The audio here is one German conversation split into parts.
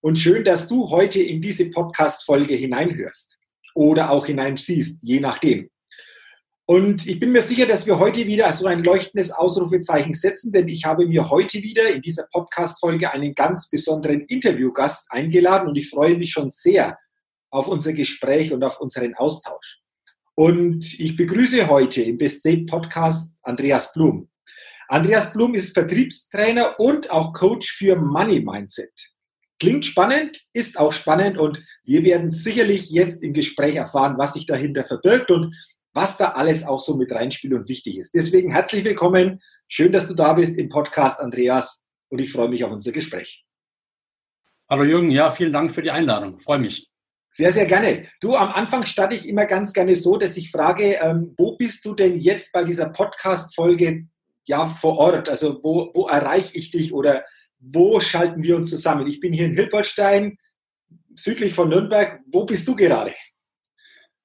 und schön, dass du heute in diese Podcast-Folge hineinhörst oder auch hineinsiehst, je nachdem. Und ich bin mir sicher, dass wir heute wieder so ein leuchtendes Ausrufezeichen setzen, denn ich habe mir heute wieder in dieser Podcast-Folge einen ganz besonderen Interviewgast eingeladen und ich freue mich schon sehr auf unser Gespräch und auf unseren Austausch. Und ich begrüße heute im Best State Podcast Andreas Blum. Andreas Blum ist Vertriebstrainer und auch Coach für Money Mindset. Klingt spannend, ist auch spannend und wir werden sicherlich jetzt im Gespräch erfahren, was sich dahinter verbirgt und was da alles auch so mit reinspielt und wichtig ist. Deswegen herzlich willkommen. Schön, dass du da bist im Podcast, Andreas, und ich freue mich auf unser Gespräch. Hallo Jürgen, ja, vielen Dank für die Einladung. Freue mich. Sehr, sehr gerne. Du, am Anfang starte ich immer ganz gerne so, dass ich frage, ähm, wo bist du denn jetzt bei dieser Podcast-Folge ja vor Ort? Also wo, wo erreiche ich dich oder wo schalten wir uns zusammen? Ich bin hier in Hilbertstein, südlich von Nürnberg. Wo bist du gerade?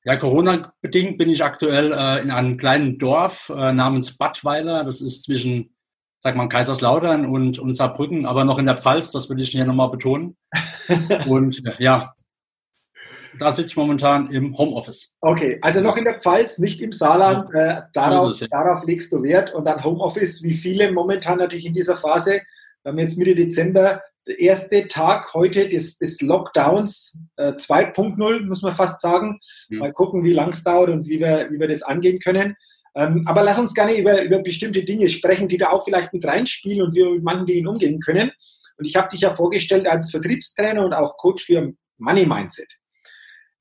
Ja, Corona-bedingt bin ich aktuell äh, in einem kleinen Dorf äh, namens Badweiler. Das ist zwischen, sag mal, Kaiserslautern und, und Saarbrücken, aber noch in der Pfalz. Das will ich hier nochmal betonen. und äh, ja, da sitze ich momentan im Homeoffice. Okay, also noch in der Pfalz, nicht im Saarland. Ja. Äh, darauf, ja. darauf legst du Wert. Und dann Homeoffice, wie viele momentan natürlich in dieser Phase wir haben jetzt Mitte Dezember, der erste Tag heute des, des Lockdowns äh, 2.0, muss man fast sagen. Mhm. Mal gucken, wie lang es dauert und wie wir, wie wir das angehen können. Ähm, aber lass uns gerne über, über bestimmte Dinge sprechen, die da auch vielleicht mit reinspielen und wie wir mit manchen Dingen umgehen können. Und ich habe dich ja vorgestellt als Vertriebstrainer und auch Coach für Money Mindset.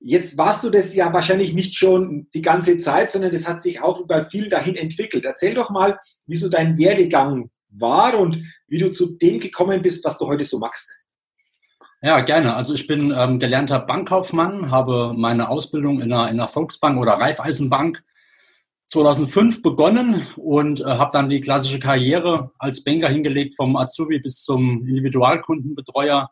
Jetzt warst du das ja wahrscheinlich nicht schon die ganze Zeit, sondern das hat sich auch bei vielen dahin entwickelt. Erzähl doch mal, wie so dein Werdegang war und wie du zu dem gekommen bist, was du heute so machst. Ja, gerne. Also ich bin ähm, gelernter Bankkaufmann, habe meine Ausbildung in einer, in einer Volksbank oder Raiffeisenbank 2005 begonnen und äh, habe dann die klassische Karriere als Banker hingelegt, vom Azubi bis zum Individualkundenbetreuer,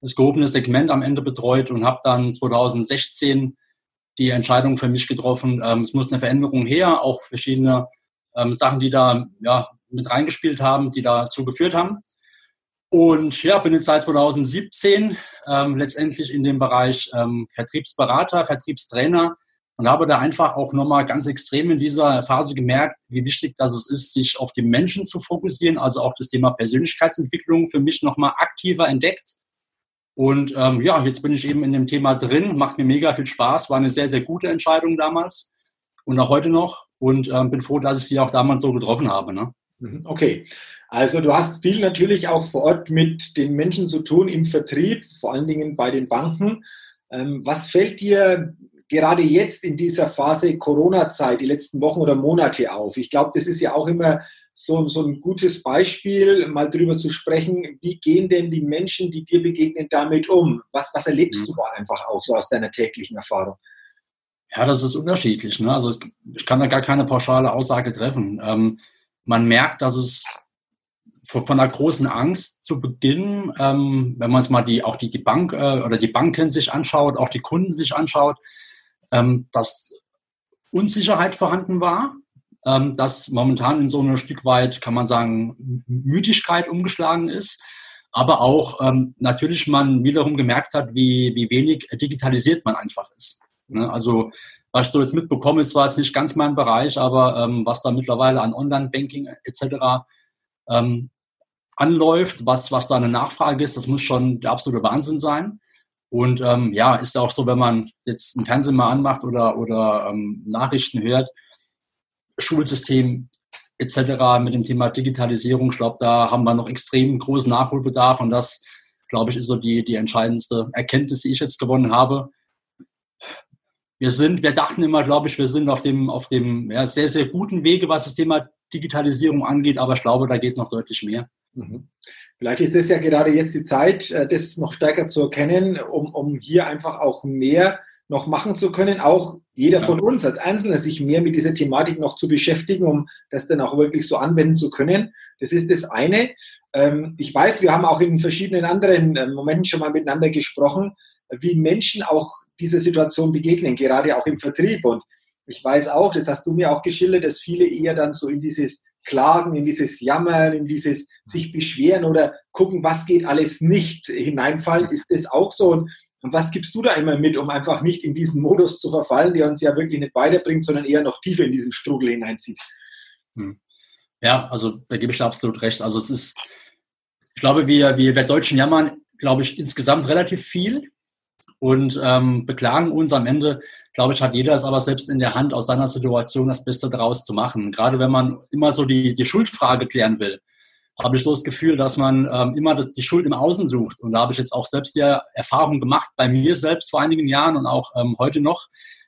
das gehobene Segment am Ende betreut und habe dann 2016 die Entscheidung für mich getroffen, ähm, es muss eine Veränderung her, auch verschiedene ähm, Sachen, die da ja, mit reingespielt haben, die dazu geführt haben. Und ja, bin jetzt seit 2017 ähm, letztendlich in dem Bereich ähm, Vertriebsberater, Vertriebstrainer und habe da einfach auch nochmal ganz extrem in dieser Phase gemerkt, wie wichtig das ist, sich auf die Menschen zu fokussieren, also auch das Thema Persönlichkeitsentwicklung für mich nochmal aktiver entdeckt. Und ähm, ja, jetzt bin ich eben in dem Thema drin, macht mir mega viel Spaß, war eine sehr, sehr gute Entscheidung damals und auch heute noch und ähm, bin froh, dass ich sie auch damals so getroffen habe. Ne? Mhm, okay. Also du hast viel natürlich auch vor Ort mit den Menschen zu tun im Vertrieb, vor allen Dingen bei den Banken. Ähm, was fällt dir gerade jetzt in dieser Phase Corona-Zeit, die letzten Wochen oder Monate auf? Ich glaube, das ist ja auch immer so, so ein gutes Beispiel, mal drüber zu sprechen, wie gehen denn die Menschen, die dir begegnen, damit um? Was, was erlebst mhm. du da einfach auch so aus deiner täglichen Erfahrung? Ja, das ist unterschiedlich. Ne? Also ich kann da gar keine pauschale Aussage treffen. Ähm, man merkt, dass es von einer großen Angst zu Beginn, ähm, wenn man es mal die, auch die, die Bank äh, oder die Banken sich anschaut, auch die Kunden sich anschaut, ähm, dass Unsicherheit vorhanden war, ähm, dass momentan in so ein Stück weit, kann man sagen, Müdigkeit umgeschlagen ist, aber auch ähm, natürlich man wiederum gemerkt hat, wie, wie wenig digitalisiert man einfach ist. Ne? Also was ich so jetzt mitbekomme, ist zwar jetzt nicht ganz mein Bereich, aber ähm, was da mittlerweile an Online-Banking etc. Ähm, anläuft, was, was da eine Nachfrage ist, das muss schon der absolute Wahnsinn sein. Und ähm, ja, ist auch so, wenn man jetzt einen Fernsehen mal anmacht oder, oder ähm, Nachrichten hört, Schulsystem etc. mit dem Thema Digitalisierung. Ich glaube, da haben wir noch extrem großen Nachholbedarf und das, glaube ich, ist so die, die entscheidendste Erkenntnis, die ich jetzt gewonnen habe. Wir sind, wir dachten immer, glaube ich, wir sind auf dem, auf dem ja, sehr, sehr guten Wege, was das Thema Digitalisierung angeht, aber ich glaube, da geht noch deutlich mehr. Mhm. Vielleicht ist das ja gerade jetzt die Zeit, äh, das noch stärker zu erkennen, um, um hier einfach auch mehr noch machen zu können, auch jeder von uns als Einzelner sich mehr mit dieser Thematik noch zu beschäftigen, um das dann auch wirklich so anwenden zu können. Das ist das eine. Ähm, ich weiß, wir haben auch in verschiedenen anderen äh, Momenten schon mal miteinander gesprochen, wie Menschen auch dieser Situation begegnen, gerade auch im Vertrieb. Und ich weiß auch, das hast du mir auch geschildert, dass viele eher dann so in dieses Klagen, in dieses Jammern, in dieses sich beschweren oder gucken, was geht alles nicht hineinfallen. Ist das auch so? Und und was gibst du da immer mit, um einfach nicht in diesen Modus zu verfallen, der uns ja wirklich nicht weiterbringt, sondern eher noch tiefer in diesen Strugel hineinzieht? Hm. Ja, also da gebe ich dir absolut recht. Also es ist, ich glaube, wir, wir, wir Deutschen jammern, glaube ich, insgesamt relativ viel und ähm, beklagen uns am Ende, glaube ich, hat jeder es aber selbst in der Hand, aus seiner Situation das Beste daraus zu machen. Gerade wenn man immer so die, die Schuldfrage klären will habe ich so das Gefühl, dass man ähm, immer das, die Schuld im Außen sucht. Und da habe ich jetzt auch selbst die Erfahrung gemacht, bei mir selbst vor einigen Jahren und auch ähm, heute noch,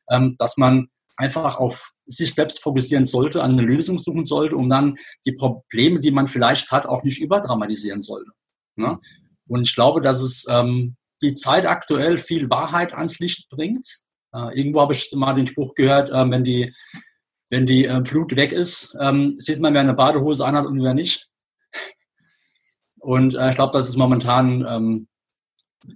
ähm, dass man einfach auf sich selbst fokussieren sollte, eine Lösung suchen sollte, um dann die Probleme, die man vielleicht hat, auch nicht überdramatisieren sollte. Ne? Und ich glaube, dass es ähm, die Zeit aktuell viel Wahrheit ans Licht bringt. Äh, irgendwo habe ich mal den Spruch gehört, äh, wenn die, wenn die äh, Flut weg ist, ähm, sieht man, wer eine Badehose anhat und wer nicht. Und äh, ich glaube, das ist momentan, ähm,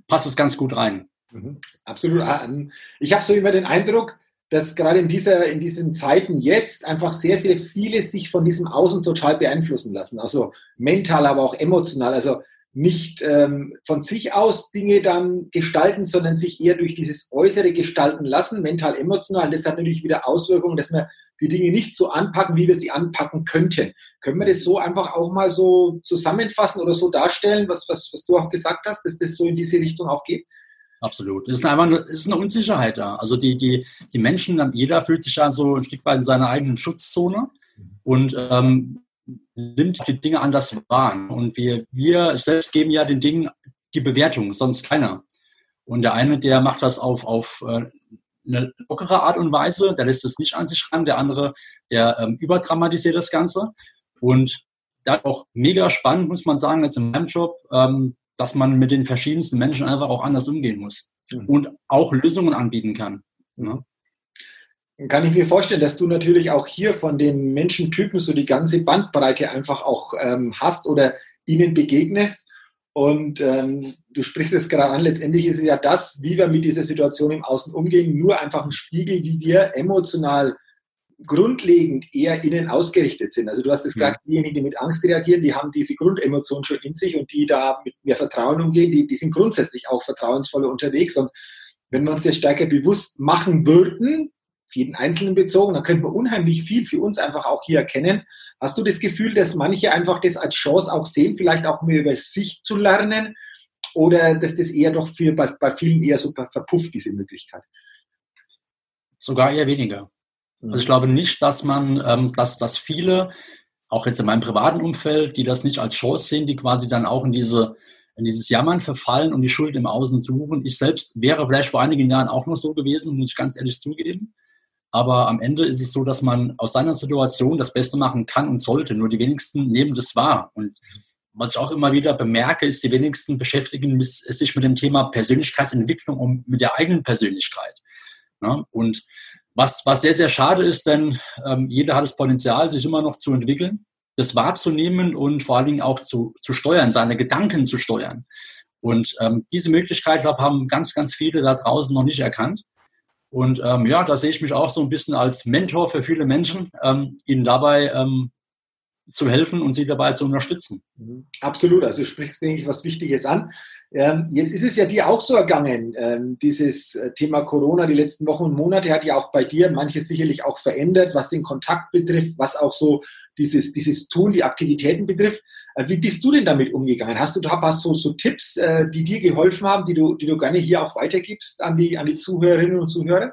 passt es ganz gut rein. Mhm. Absolut. Ah, ähm, ich habe so immer den Eindruck, dass gerade in, dieser, in diesen Zeiten jetzt einfach sehr, sehr viele sich von diesem Außen total beeinflussen lassen. Also mental, aber auch emotional. Also nicht ähm, von sich aus Dinge dann gestalten, sondern sich eher durch dieses Äußere gestalten lassen, mental, emotional. Das hat natürlich wieder Auswirkungen, dass wir die Dinge nicht so anpacken, wie wir sie anpacken könnten. Können wir das so einfach auch mal so zusammenfassen oder so darstellen, was, was, was du auch gesagt hast, dass das so in diese Richtung auch geht? Absolut. Es ist einfach eine, es ist eine Unsicherheit da. Also die, die, die Menschen, jeder fühlt sich ja so ein Stück weit in seiner eigenen Schutzzone und ähm, nimmt die Dinge anders wahr. Und wir, wir selbst geben ja den Dingen die Bewertung, sonst keiner. Und der eine, der macht das auf, auf äh, eine lockere Art und Weise, der lässt es nicht an sich ran, der andere, der ähm, überdramatisiert das Ganze. Und da auch mega spannend, muss man sagen, jetzt in meinem Job, ähm, dass man mit den verschiedensten Menschen einfach auch anders umgehen muss mhm. und auch Lösungen anbieten kann. Ne? Kann ich mir vorstellen, dass du natürlich auch hier von den Menschentypen so die ganze Bandbreite einfach auch ähm, hast oder ihnen begegnest und ähm, du sprichst es gerade an, letztendlich ist es ja das, wie wir mit dieser Situation im Außen umgehen, nur einfach ein Spiegel, wie wir emotional grundlegend eher innen ausgerichtet sind. Also du hast es gesagt, ja. diejenigen, die mit Angst reagieren, die haben diese Grundemotion schon in sich und die da mit mehr Vertrauen umgehen, die, die sind grundsätzlich auch vertrauensvoller unterwegs. Und wenn wir uns das stärker bewusst machen würden, jeden Einzelnen bezogen, dann könnte man unheimlich viel für uns einfach auch hier erkennen. Hast du das Gefühl, dass manche einfach das als Chance auch sehen, vielleicht auch mehr über sich zu lernen? Oder dass das eher doch für, bei, bei vielen eher so verpufft, diese Möglichkeit? Sogar eher weniger. Also ich glaube nicht, dass man, ähm, dass, dass viele, auch jetzt in meinem privaten Umfeld, die das nicht als Chance sehen, die quasi dann auch in diese in dieses Jammern verfallen und die Schuld im Außen suchen. Ich selbst wäre vielleicht vor einigen Jahren auch noch so gewesen, muss ich ganz ehrlich zugeben. Aber am Ende ist es so, dass man aus seiner Situation das Beste machen kann und sollte. Nur die wenigsten nehmen das wahr. Und was ich auch immer wieder bemerke, ist, die wenigsten beschäftigen sich mit dem Thema Persönlichkeitsentwicklung und mit der eigenen Persönlichkeit. Und was, was sehr, sehr schade ist, denn ähm, jeder hat das Potenzial, sich immer noch zu entwickeln, das wahrzunehmen und vor allen Dingen auch zu, zu steuern, seine Gedanken zu steuern. Und ähm, diese Möglichkeit, glaube haben ganz, ganz viele da draußen noch nicht erkannt. Und ähm, ja, da sehe ich mich auch so ein bisschen als Mentor für viele Menschen, ähm, ihnen dabei ähm, zu helfen und sie dabei zu unterstützen. Mhm. Absolut, also du sprichst, denke ich, was Wichtiges an. Ähm, jetzt ist es ja dir auch so ergangen, ähm, dieses äh, Thema Corona die letzten Wochen und Monate hat ja auch bei dir manches sicherlich auch verändert, was den Kontakt betrifft, was auch so dieses, dieses Tun, die Aktivitäten betrifft. Äh, wie bist du denn damit umgegangen? Hast du hast so, so Tipps, äh, die dir geholfen haben, die du, die du gerne hier auch weitergibst an die, an die Zuhörerinnen und Zuhörer?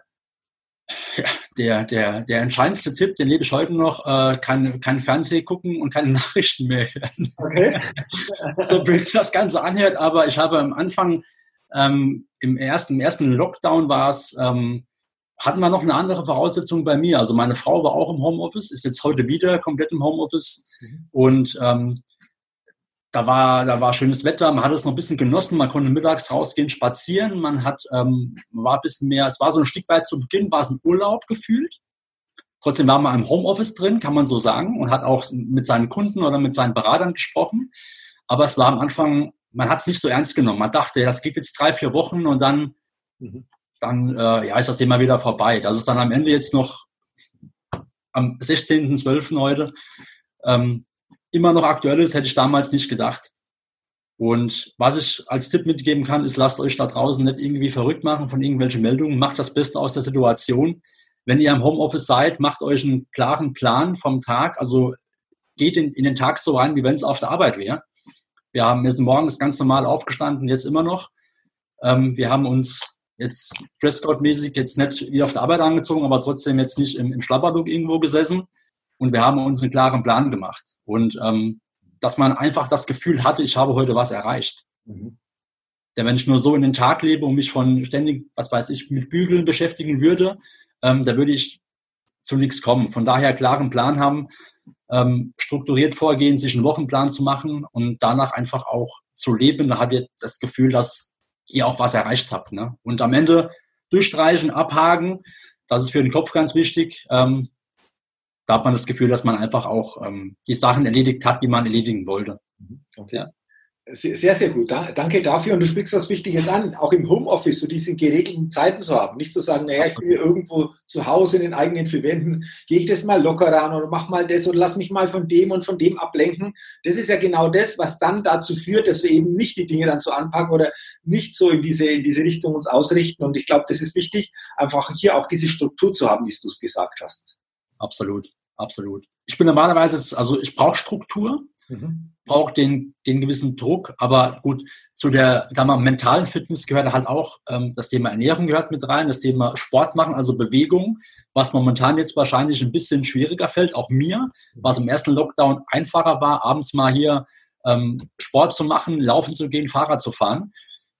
Ja, der, der, der entscheidendste Tipp, den lebe ich heute noch, äh, kein, kein Fernsehen gucken und keine Nachrichten mehr hören. Okay. so blöd das Ganze anhört, aber ich habe am Anfang, ähm, im, ersten, im ersten Lockdown war es, ähm, hatten wir noch eine andere Voraussetzung bei mir. Also meine Frau war auch im Homeoffice, ist jetzt heute wieder komplett im Homeoffice mhm. und ähm, da war, da war schönes Wetter, man hat es noch ein bisschen genossen, man konnte mittags rausgehen, spazieren, man hat, ähm, war ein bisschen mehr, es war so ein Stück weit zu Beginn, war es ein Urlaub gefühlt. Trotzdem war man im Homeoffice drin, kann man so sagen, und hat auch mit seinen Kunden oder mit seinen Beratern gesprochen. Aber es war am Anfang, man hat es nicht so ernst genommen. Man dachte, das geht jetzt drei, vier Wochen und dann, mhm. dann äh, ja, ist das Thema wieder vorbei. Das ist dann am Ende jetzt noch am 16.12. heute. Ähm, immer noch aktuell ist, hätte ich damals nicht gedacht. Und was ich als Tipp mitgeben kann, ist, lasst euch da draußen nicht irgendwie verrückt machen von irgendwelchen Meldungen, macht das Beste aus der Situation. Wenn ihr im Homeoffice seid, macht euch einen klaren Plan vom Tag, also geht in, in den Tag so rein, wie wenn es auf der Arbeit wäre. Wir haben jetzt morgens ganz normal aufgestanden, jetzt immer noch. Ähm, wir haben uns jetzt Dresscode-mäßig jetzt nicht wie auf der Arbeit angezogen, aber trotzdem jetzt nicht im, im Schlapperlook irgendwo gesessen, und wir haben uns einen klaren Plan gemacht. Und ähm, dass man einfach das Gefühl hatte, ich habe heute was erreicht. Mhm. Denn wenn ich nur so in den Tag lebe und mich von ständig, was weiß ich, mit Bügeln beschäftigen würde, ähm, da würde ich zu nichts kommen. Von daher klaren Plan haben, ähm, strukturiert vorgehen, sich einen Wochenplan zu machen und danach einfach auch zu leben. Da habt ihr das Gefühl, dass ihr auch was erreicht habt. Ne? Und am Ende durchstreichen, abhaken, das ist für den Kopf ganz wichtig. Ähm, da hat man das Gefühl, dass man einfach auch ähm, die Sachen erledigt hat, die man erledigen wollte. Mhm. Okay. Ja. Sehr, sehr gut. danke dafür. Und du sprichst was Wichtiges an, auch im Homeoffice, so diese geregelten Zeiten zu haben. Nicht zu sagen, naja, ich bin irgendwo zu Hause in den eigenen vier Wänden, gehe ich das mal locker ran oder mach mal das oder lass mich mal von dem und von dem ablenken. Das ist ja genau das, was dann dazu führt, dass wir eben nicht die Dinge dann so anpacken oder nicht so in diese, in diese Richtung uns ausrichten. Und ich glaube, das ist wichtig, einfach hier auch diese Struktur zu haben, wie du es gesagt hast. Absolut absolut. Ich bin normalerweise, also ich brauche Struktur, mhm. brauche den, den gewissen Druck, aber gut, zu der sagen wir, mentalen Fitness gehört halt auch ähm, das Thema Ernährung gehört mit rein, das Thema Sport machen, also Bewegung, was momentan jetzt wahrscheinlich ein bisschen schwieriger fällt, auch mir, was im ersten Lockdown einfacher war, abends mal hier ähm, Sport zu machen, laufen zu gehen, Fahrrad zu fahren.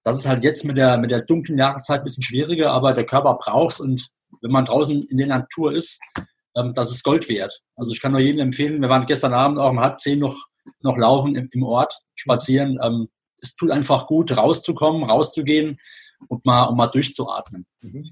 Das ist halt jetzt mit der, mit der dunklen Jahreszeit ein bisschen schwieriger, aber der Körper braucht es und wenn man draußen in der Natur ist, ähm, das ist Gold wert. Also ich kann nur jedem empfehlen, wir waren gestern Abend auch um halb zehn noch, noch laufen im, im Ort, spazieren. Ähm, es tut einfach gut, rauszukommen, rauszugehen und mal, um mal durchzuatmen. Mhm.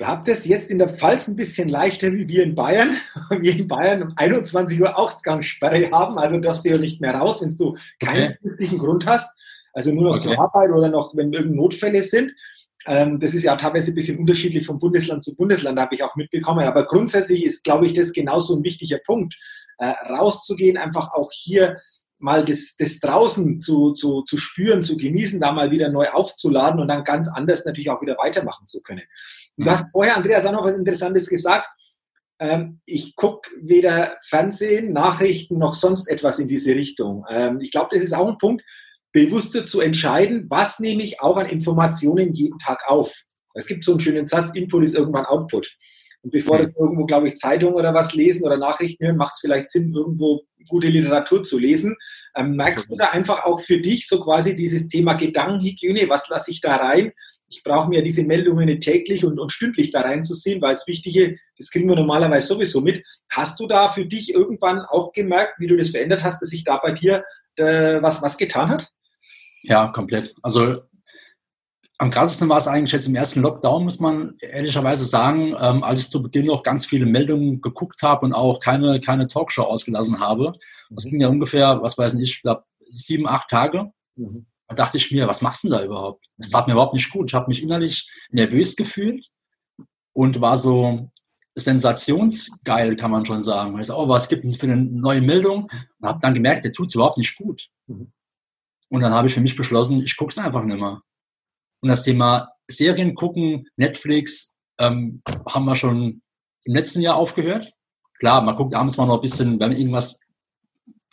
Ihr habt es jetzt in der Pfalz ein bisschen leichter wie wir in Bayern. Wir in Bayern um 21 Uhr Ausgangssperre haben, also darfst du ja nicht mehr raus, wenn du keinen okay. Grund hast. Also nur noch okay. zur Arbeit oder noch, wenn irgendeine Notfälle sind. Ähm, das ist ja teilweise ein bisschen unterschiedlich von Bundesland zu Bundesland, habe ich auch mitbekommen. Aber grundsätzlich ist, glaube ich, das genauso ein wichtiger Punkt, äh, rauszugehen, einfach auch hier mal das, das draußen zu, zu, zu spüren, zu genießen, da mal wieder neu aufzuladen und dann ganz anders natürlich auch wieder weitermachen zu können. Und du mhm. hast vorher, Andreas, auch noch was Interessantes gesagt. Ähm, ich gucke weder Fernsehen, Nachrichten noch sonst etwas in diese Richtung. Ähm, ich glaube, das ist auch ein Punkt, bewusster zu entscheiden, was nehme ich auch an Informationen jeden Tag auf. Es gibt so einen schönen Satz, Input ist irgendwann Output. Und bevor mhm. das irgendwo, glaube ich, Zeitung oder was lesen oder Nachrichten hören, macht es vielleicht Sinn, irgendwo gute Literatur zu lesen. Ähm, merkst du da einfach auch für dich so quasi dieses Thema Gedankenhygiene, was lasse ich da rein? Ich brauche mir diese Meldungen täglich und, und stündlich da reinzusehen, weil das Wichtige, das kriegen wir normalerweise sowieso mit. Hast du da für dich irgendwann auch gemerkt, wie du das verändert hast, dass sich da bei dir äh, was, was getan hat? Ja, komplett. Also am krassesten war es eigentlich jetzt im ersten Lockdown, muss man ehrlicherweise sagen, ähm, als ich zu Beginn noch ganz viele Meldungen geguckt habe und auch keine, keine Talkshow ausgelassen habe. Das ging ja ungefähr, was weiß ich, ich glaube sieben, acht Tage. Mhm. Da dachte ich mir, was machst du denn da überhaupt? Das tat mir überhaupt nicht gut. Ich habe mich innerlich nervös gefühlt und war so sensationsgeil, kann man schon sagen. Ich so, oh, was gibt es für eine neue Meldung? Und habe dann gemerkt, der tut es überhaupt nicht gut. Mhm. Und dann habe ich für mich beschlossen, ich gucke es einfach nicht mehr. Und das Thema Serien gucken, Netflix, ähm, haben wir schon im letzten Jahr aufgehört. Klar, man guckt abends mal noch ein bisschen, wenn irgendwas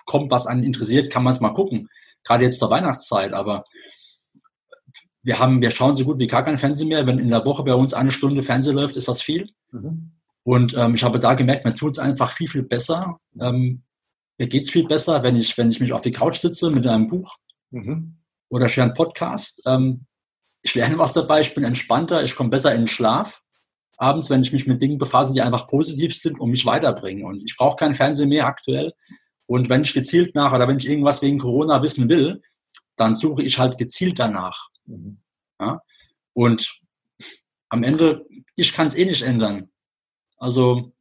kommt, was einen interessiert, kann man es mal gucken. Gerade jetzt zur Weihnachtszeit, aber wir haben, wir schauen so gut wie gar kein Fernsehen mehr. Wenn in der Woche bei uns eine Stunde Fernsehen läuft, ist das viel. Mhm. Und ähm, ich habe da gemerkt, mir tut es einfach viel, viel besser. Ähm, mir geht es viel besser, wenn ich, wenn ich mich auf die Couch sitze mit einem Buch mhm. oder ich höre einen Podcast. Ähm, ich lerne was dabei, ich bin entspannter, ich komme besser in den Schlaf. Abends, wenn ich mich mit Dingen befasse, die einfach positiv sind und mich weiterbringen. Und ich brauche keinen Fernseher mehr aktuell. Und wenn ich gezielt nach oder wenn ich irgendwas wegen Corona wissen will, dann suche ich halt gezielt danach. Mhm. Ja? Und am Ende, ich kann es eh nicht ändern. Also,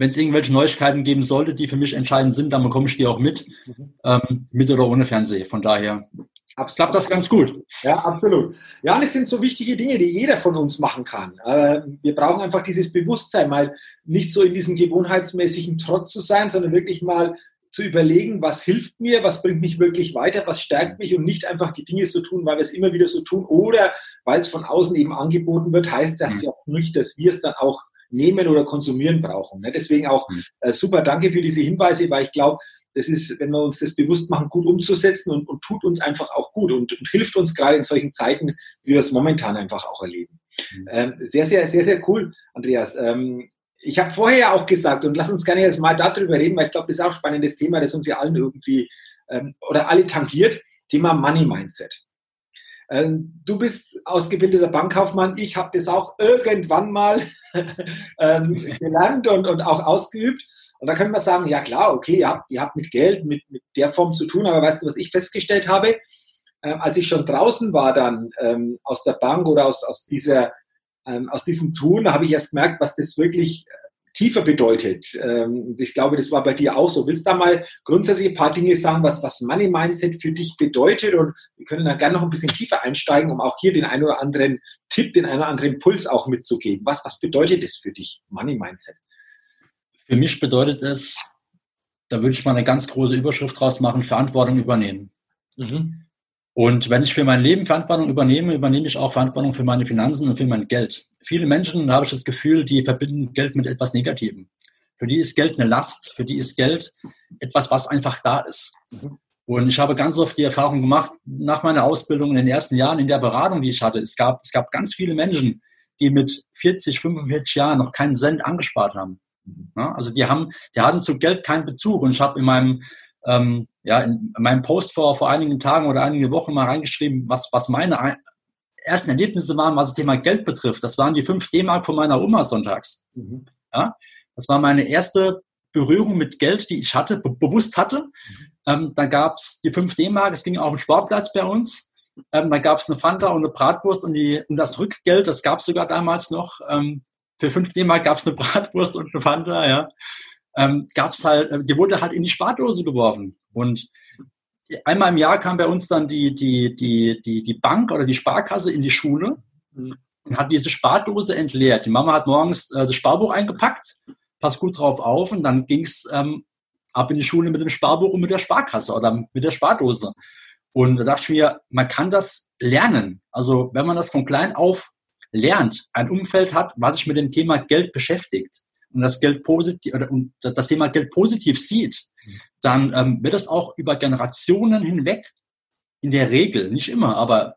wenn es irgendwelche Neuigkeiten geben sollte, die für mich entscheidend sind, dann bekomme ich die auch mit, mhm. ähm, mit oder ohne Fernseher. Von daher Absolut. klappt das ganz gut. Ja, absolut. Ja, das sind so wichtige Dinge, die jeder von uns machen kann. Äh, wir brauchen einfach dieses Bewusstsein, mal nicht so in diesem gewohnheitsmäßigen Trotz zu sein, sondern wirklich mal zu überlegen, was hilft mir, was bringt mich wirklich weiter, was stärkt mich und nicht einfach die Dinge so tun, weil wir es immer wieder so tun oder weil es von außen eben angeboten wird, heißt das mhm. ja auch nicht, dass wir es dann auch nehmen oder konsumieren brauchen. Ne? Deswegen auch mhm. äh, super danke für diese Hinweise, weil ich glaube, das ist, wenn wir uns das bewusst machen, gut umzusetzen und, und tut uns einfach auch gut und, und, hilft uns gerade in solchen Zeiten, wie wir es momentan einfach auch erleben. Mhm. Ähm, sehr, sehr, sehr, sehr cool, Andreas. Ähm, ich habe vorher ja auch gesagt, und lass uns gerne jetzt mal darüber reden, weil ich glaube, das ist auch ein spannendes Thema, das uns ja allen irgendwie ähm, oder alle tangiert, Thema Money Mindset. Ähm, du bist ausgebildeter Bankkaufmann, ich habe das auch irgendwann mal ähm, gelernt und, und auch ausgeübt. Und da können wir sagen, ja klar, okay, ihr habt, ihr habt mit Geld, mit, mit der Form zu tun, aber weißt du, was ich festgestellt habe? Ähm, als ich schon draußen war dann ähm, aus der Bank oder aus, aus dieser ähm, aus diesem Tun, habe ich erst gemerkt, was das wirklich tiefer bedeutet. Ähm, ich glaube, das war bei dir auch so. Willst du da mal grundsätzlich ein paar Dinge sagen, was, was Money Mindset für dich bedeutet? Und wir können dann gerne noch ein bisschen tiefer einsteigen, um auch hier den einen oder anderen Tipp, den einen oder anderen Impuls auch mitzugeben. Was, was bedeutet das für dich, Money Mindset? Für mich bedeutet es, da würde ich mal eine ganz große Überschrift draus machen, Verantwortung übernehmen. Mhm. Und wenn ich für mein Leben Verantwortung übernehme, übernehme ich auch Verantwortung für meine Finanzen und für mein Geld. Viele Menschen, da habe ich das Gefühl, die verbinden Geld mit etwas Negativem. Für die ist Geld eine Last, für die ist Geld etwas, was einfach da ist. Und ich habe ganz oft die Erfahrung gemacht, nach meiner Ausbildung in den ersten Jahren in der Beratung, die ich hatte, es gab, es gab ganz viele Menschen, die mit 40, 45 Jahren noch keinen Cent angespart haben. Also die haben, die hatten zu Geld keinen Bezug. Und ich habe in meinem ähm, ja, in meinem Post vor, vor einigen Tagen oder einigen Wochen mal reingeschrieben, was, was meine ersten Erlebnisse waren, was das Thema Geld betrifft. Das waren die 5 D-Mark von meiner Oma sonntags. Mhm. Ja, das war meine erste Berührung mit Geld, die ich hatte, be bewusst hatte. Mhm. Ähm, dann gab es die 5 D-Mark, es ging auf den Sportplatz bei uns. Ähm, dann gab es eine Fanta und eine Bratwurst und, die, und das Rückgeld, das gab es sogar damals noch. Ähm, für 5 D-Mark gab es eine Bratwurst und eine Fanta, ja ähm, gab es halt, äh, die wurde halt in die Spardose geworfen. Und einmal im Jahr kam bei uns dann die, die, die, die, die Bank oder die Sparkasse in die Schule und hat diese Spardose entleert. Die Mama hat morgens äh, das Sparbuch eingepackt, passt gut drauf auf und dann ging's ähm, ab in die Schule mit dem Sparbuch und mit der Sparkasse oder mit der Spardose. Und da dachte ich mir, man kann das lernen. Also wenn man das von klein auf lernt, ein Umfeld hat, was sich mit dem Thema Geld beschäftigt, und das Geld positiv oder das Thema Geld positiv sieht, dann ähm, wird es auch über Generationen hinweg in der Regel, nicht immer, aber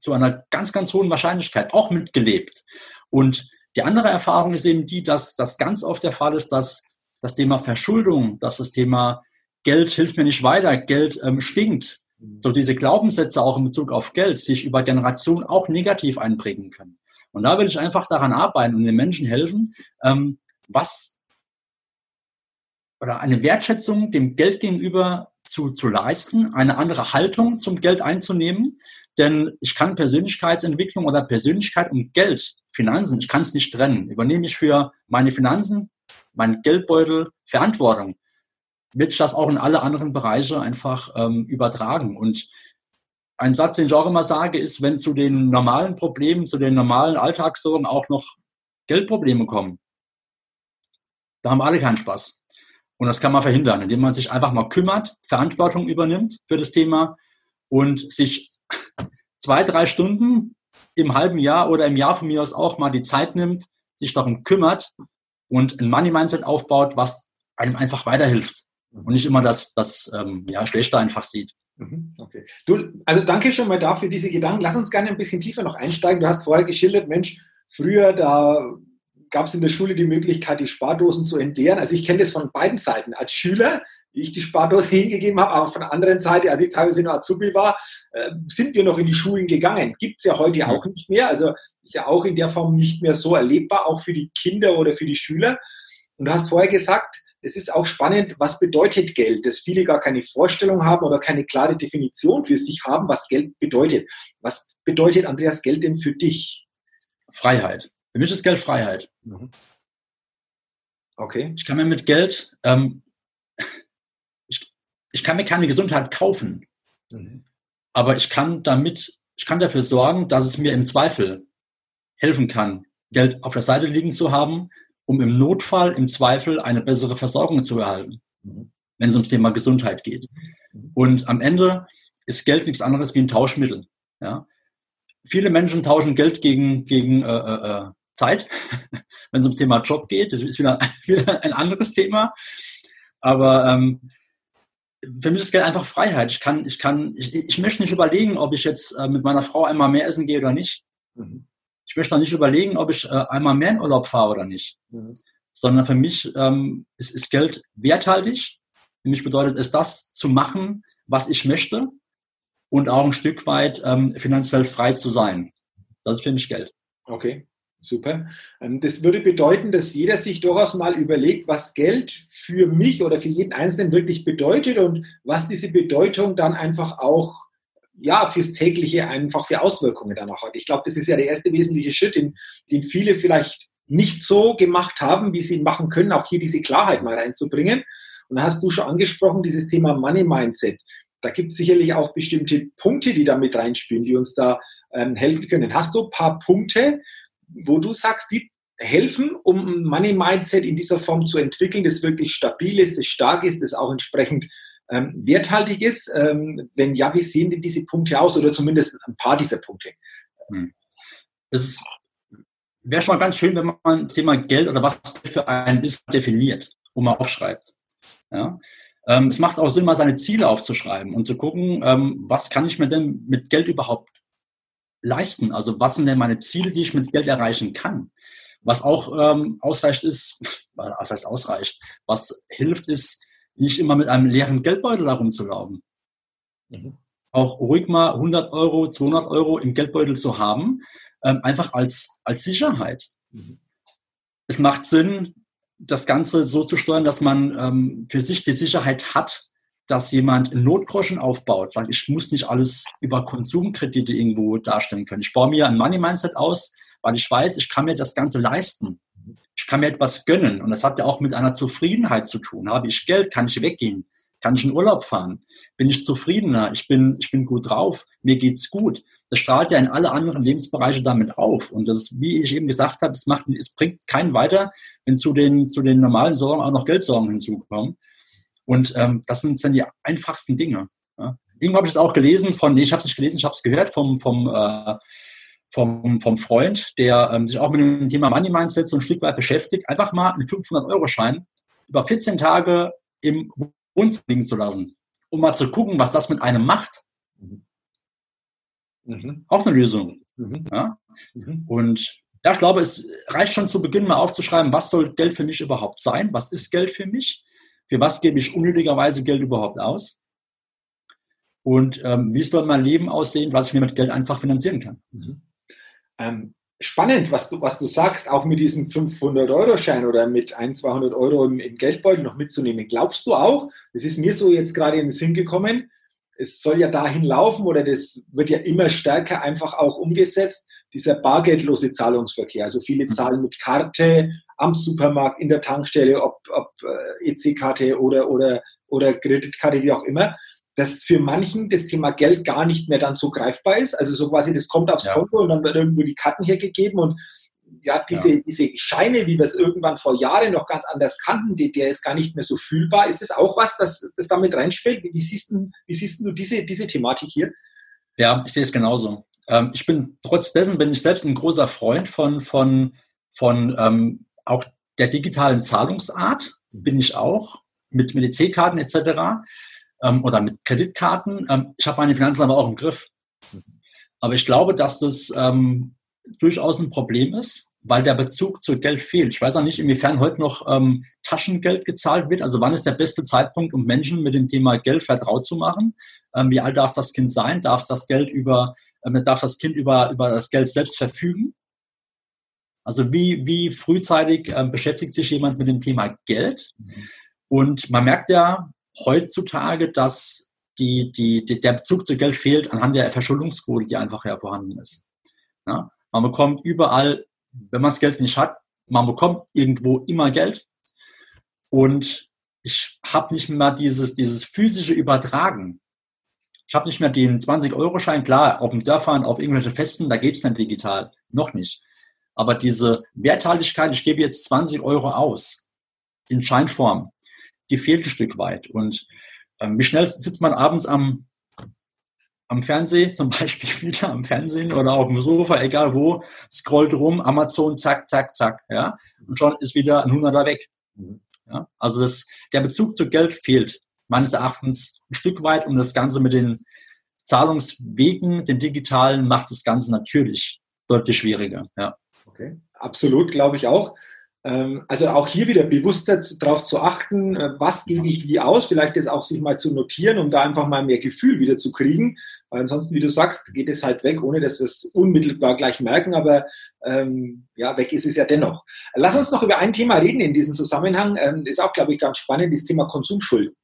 zu einer ganz, ganz hohen Wahrscheinlichkeit auch mitgelebt. Und die andere Erfahrung ist eben die, dass das ganz oft der Fall ist, dass das Thema Verschuldung, dass das Thema Geld hilft mir nicht weiter, Geld ähm, stinkt, so diese Glaubenssätze auch in Bezug auf Geld sich über Generationen auch negativ einbringen können. Und da will ich einfach daran arbeiten und den Menschen helfen, ähm, was oder eine Wertschätzung dem Geld gegenüber zu, zu leisten, eine andere Haltung zum Geld einzunehmen. Denn ich kann Persönlichkeitsentwicklung oder Persönlichkeit und Geld, Finanzen, ich kann es nicht trennen. Übernehme ich für meine Finanzen, meinen Geldbeutel Verantwortung, wird sich das auch in alle anderen Bereiche einfach ähm, übertragen. Und ein Satz, den ich auch immer sage, ist, wenn zu den normalen Problemen, zu den normalen Alltagssorgen auch noch Geldprobleme kommen, da haben alle keinen Spaß. Und das kann man verhindern, indem man sich einfach mal kümmert, Verantwortung übernimmt für das Thema und sich zwei, drei Stunden im halben Jahr oder im Jahr von mir aus auch mal die Zeit nimmt, sich darum kümmert und ein Money-Mindset aufbaut, was einem einfach weiterhilft und nicht immer das, das ähm, ja, Schlechte einfach sieht. Mhm, okay. Du, also danke schon mal dafür diese Gedanken. Lass uns gerne ein bisschen tiefer noch einsteigen. Du hast vorher geschildert, Mensch, früher da gab es in der Schule die Möglichkeit, die Spardosen zu entleeren. Also ich kenne das von beiden Seiten. Als Schüler, die ich die Spardose hingegeben habe, aber von der anderen Seite, als ich teilweise noch Azubi war, äh, sind wir noch in die Schulen gegangen. Gibt es ja heute auch nicht mehr. Also ist ja auch in der Form nicht mehr so erlebbar, auch für die Kinder oder für die Schüler. Und du hast vorher gesagt, es ist auch spannend, was bedeutet Geld, dass viele gar keine Vorstellung haben oder keine klare Definition für sich haben, was Geld bedeutet. Was bedeutet, Andreas, Geld denn für dich? Freiheit. Für mich ist Geld Freiheit. Mhm. Okay. Ich kann mir mit Geld, ähm, ich, ich kann mir keine Gesundheit kaufen, mhm. aber ich kann damit, ich kann dafür sorgen, dass es mir im Zweifel helfen kann, Geld auf der Seite liegen zu haben, um im Notfall, im Zweifel eine bessere Versorgung zu erhalten, mhm. wenn es ums Thema Gesundheit geht. Mhm. Und am Ende ist Geld nichts anderes wie ein Tauschmittel. Ja? Viele Menschen tauschen Geld gegen, gegen äh, äh, äh Zeit, wenn es ums Thema Job geht. Das ist wieder, wieder ein anderes Thema. Aber ähm, für mich ist Geld einfach Freiheit. Ich kann, ich kann, ich, ich möchte nicht überlegen, ob ich jetzt äh, mit meiner Frau einmal mehr essen gehe oder nicht. Mhm. Ich möchte auch nicht überlegen, ob ich äh, einmal mehr in Urlaub fahre oder nicht. Mhm. Sondern für mich ähm, ist, ist Geld werthaltig. Für mich bedeutet es, das zu machen, was ich möchte und auch ein Stück weit ähm, finanziell frei zu sein. Das ist für mich Geld. Okay. Super. Ähm, das würde bedeuten, dass jeder sich durchaus mal überlegt, was Geld für mich oder für jeden Einzelnen wirklich bedeutet und was diese Bedeutung dann einfach auch ja, fürs tägliche einfach für Auswirkungen dann auch hat. Ich glaube, das ist ja der erste wesentliche Schritt, den, den viele vielleicht nicht so gemacht haben, wie sie ihn machen können, auch hier diese Klarheit mal reinzubringen. Und da hast du schon angesprochen, dieses Thema Money Mindset. Da gibt es sicherlich auch bestimmte Punkte, die da mit reinspielen, die uns da ähm, helfen können. Hast du ein paar Punkte, wo du sagst, die helfen, um ein Money Mindset in dieser Form zu entwickeln, das wirklich stabil ist, das stark ist, das auch entsprechend ähm, werthaltig ist? Ähm, wenn ja, wie sehen denn diese Punkte aus oder zumindest ein paar dieser Punkte? Hm. Es wäre schon mal ganz schön, wenn man das Thema Geld oder was für einen ist definiert und mal aufschreibt. Ja? Ähm, es macht auch Sinn, mal seine Ziele aufzuschreiben und zu gucken, ähm, was kann ich mir denn mit Geld überhaupt leisten? Also was sind denn meine Ziele, die ich mit Geld erreichen kann? Was auch ähm, ausreicht ist, was heißt ausreicht, was hilft ist, nicht immer mit einem leeren Geldbeutel herumzulaufen. Mhm. Auch ruhig mal 100 Euro, 200 Euro im Geldbeutel zu haben, ähm, einfach als, als Sicherheit. Mhm. Es macht Sinn, das Ganze so zu steuern, dass man ähm, für sich die Sicherheit hat, dass jemand Notgroschen aufbaut, sagt, ich muss nicht alles über Konsumkredite irgendwo darstellen können. Ich baue mir ein Money Mindset aus, weil ich weiß, ich kann mir das Ganze leisten. Ich kann mir etwas gönnen. Und das hat ja auch mit einer Zufriedenheit zu tun. Habe ich Geld, kann ich weggehen. Kann ich in Urlaub fahren? Bin ich zufriedener? Ich bin, ich bin gut drauf. Mir geht's gut. Das strahlt ja in alle anderen Lebensbereiche damit auf. Und das ist, wie ich eben gesagt habe, es macht, es bringt keinen weiter, wenn zu den, zu den normalen Sorgen auch noch Geldsorgen hinzukommen. Und ähm, das sind dann die einfachsten Dinge. Ja. Irgendwo habe ich es auch gelesen von, nee, ich habe es nicht gelesen, ich habe es gehört vom, vom, äh, vom, vom Freund, der ähm, sich auch mit dem Thema Money Mindset so ein Stück weit beschäftigt, einfach mal einen 500-Euro-Schein über 14 Tage im Wohnzimmer liegen zu lassen, um mal zu gucken, was das mit einem macht. Mhm. Auch eine Lösung. Mhm. Ja? Mhm. Und ja, ich glaube, es reicht schon zu Beginn mal aufzuschreiben, was soll Geld für mich überhaupt sein? Was ist Geld für mich? Für was gebe ich unnötigerweise Geld überhaupt aus? Und ähm, wie soll mein Leben aussehen, was ich mir mit Geld einfach finanzieren kann? Mhm. Ähm, spannend, was du, was du sagst, auch mit diesem 500-Euro-Schein oder mit 1, 200 Euro im, im, Geldbeutel noch mitzunehmen. Glaubst du auch, das ist mir so jetzt gerade in den Sinn gekommen, es soll ja dahin laufen oder das wird ja immer stärker einfach auch umgesetzt, dieser bargeldlose Zahlungsverkehr. Also viele mhm. zahlen mit Karte am Supermarkt, in der Tankstelle, ob, ob äh, EC-Karte oder, oder, oder Kreditkarte, wie auch immer, dass für manchen das Thema Geld gar nicht mehr dann so greifbar ist. Also so quasi, das kommt aufs ja. Konto und dann wird irgendwo die Karten hergegeben und ja, diese, ja. diese Scheine, wie wir es irgendwann vor Jahren noch ganz anders kannten, die, der ist gar nicht mehr so fühlbar. Ist das auch was, das, das damit reinspielt? Wie siehst, du, wie siehst du diese, diese Thematik hier? Ja, ich sehe es genauso. Ähm, ich bin, trotz dessen bin ich selbst ein großer Freund von, von, von ähm, auch der digitalen Zahlungsart, bin ich auch, mit, mit EC-Karten etc. Ähm, oder mit Kreditkarten. Ähm, ich habe meine Finanzen aber auch im Griff. Aber ich glaube, dass das ähm, durchaus ein Problem ist, weil der Bezug zu Geld fehlt. Ich weiß auch nicht, inwiefern heute noch ähm, Taschengeld gezahlt wird. Also wann ist der beste Zeitpunkt, um Menschen mit dem Thema Geld vertraut zu machen? Ähm, wie alt darf das Kind sein? Darf das Geld über, äh, darf das Kind über, über das Geld selbst verfügen? Also wie, wie frühzeitig äh, beschäftigt sich jemand mit dem Thema Geld? Mhm. Und man merkt ja heutzutage, dass die, die, die, der Bezug zu Geld fehlt anhand der Verschuldungsquote, die einfach ja vorhanden ist. Ja? Man bekommt überall, wenn man das Geld nicht hat, man bekommt irgendwo immer Geld. Und ich habe nicht mehr dieses, dieses physische Übertragen. Ich habe nicht mehr den 20-Euro-Schein, klar, auf dem Dörfern, auf irgendwelche Festen, da geht's dann digital, noch nicht. Aber diese Werthaltigkeit, ich gebe jetzt 20 Euro aus, in Scheinform, die fehlt ein Stück weit. Und ähm, wie schnell sitzt man abends am, am Fernsehen, zum Beispiel wieder am Fernsehen oder auf dem Sofa, egal wo, scrollt rum, Amazon, zack, zack, zack, ja, und schon ist wieder ein Hunderter weg. Ja, also das, der Bezug zu Geld fehlt meines Erachtens ein Stück weit und das Ganze mit den Zahlungswegen, den digitalen, macht das Ganze natürlich deutlich schwieriger. Ja. Okay, absolut, glaube ich auch. Ähm, also auch hier wieder bewusster darauf zu achten, äh, was gebe ich wie aus, vielleicht das auch sich mal zu notieren, um da einfach mal mehr Gefühl wieder zu kriegen. Weil ansonsten, wie du sagst, geht es halt weg, ohne dass wir es unmittelbar gleich merken, aber ähm, ja, weg ist es ja dennoch. Lass uns noch über ein Thema reden in diesem Zusammenhang. Ähm, das ist auch, glaube ich, ganz spannend, das Thema Konsumschulden.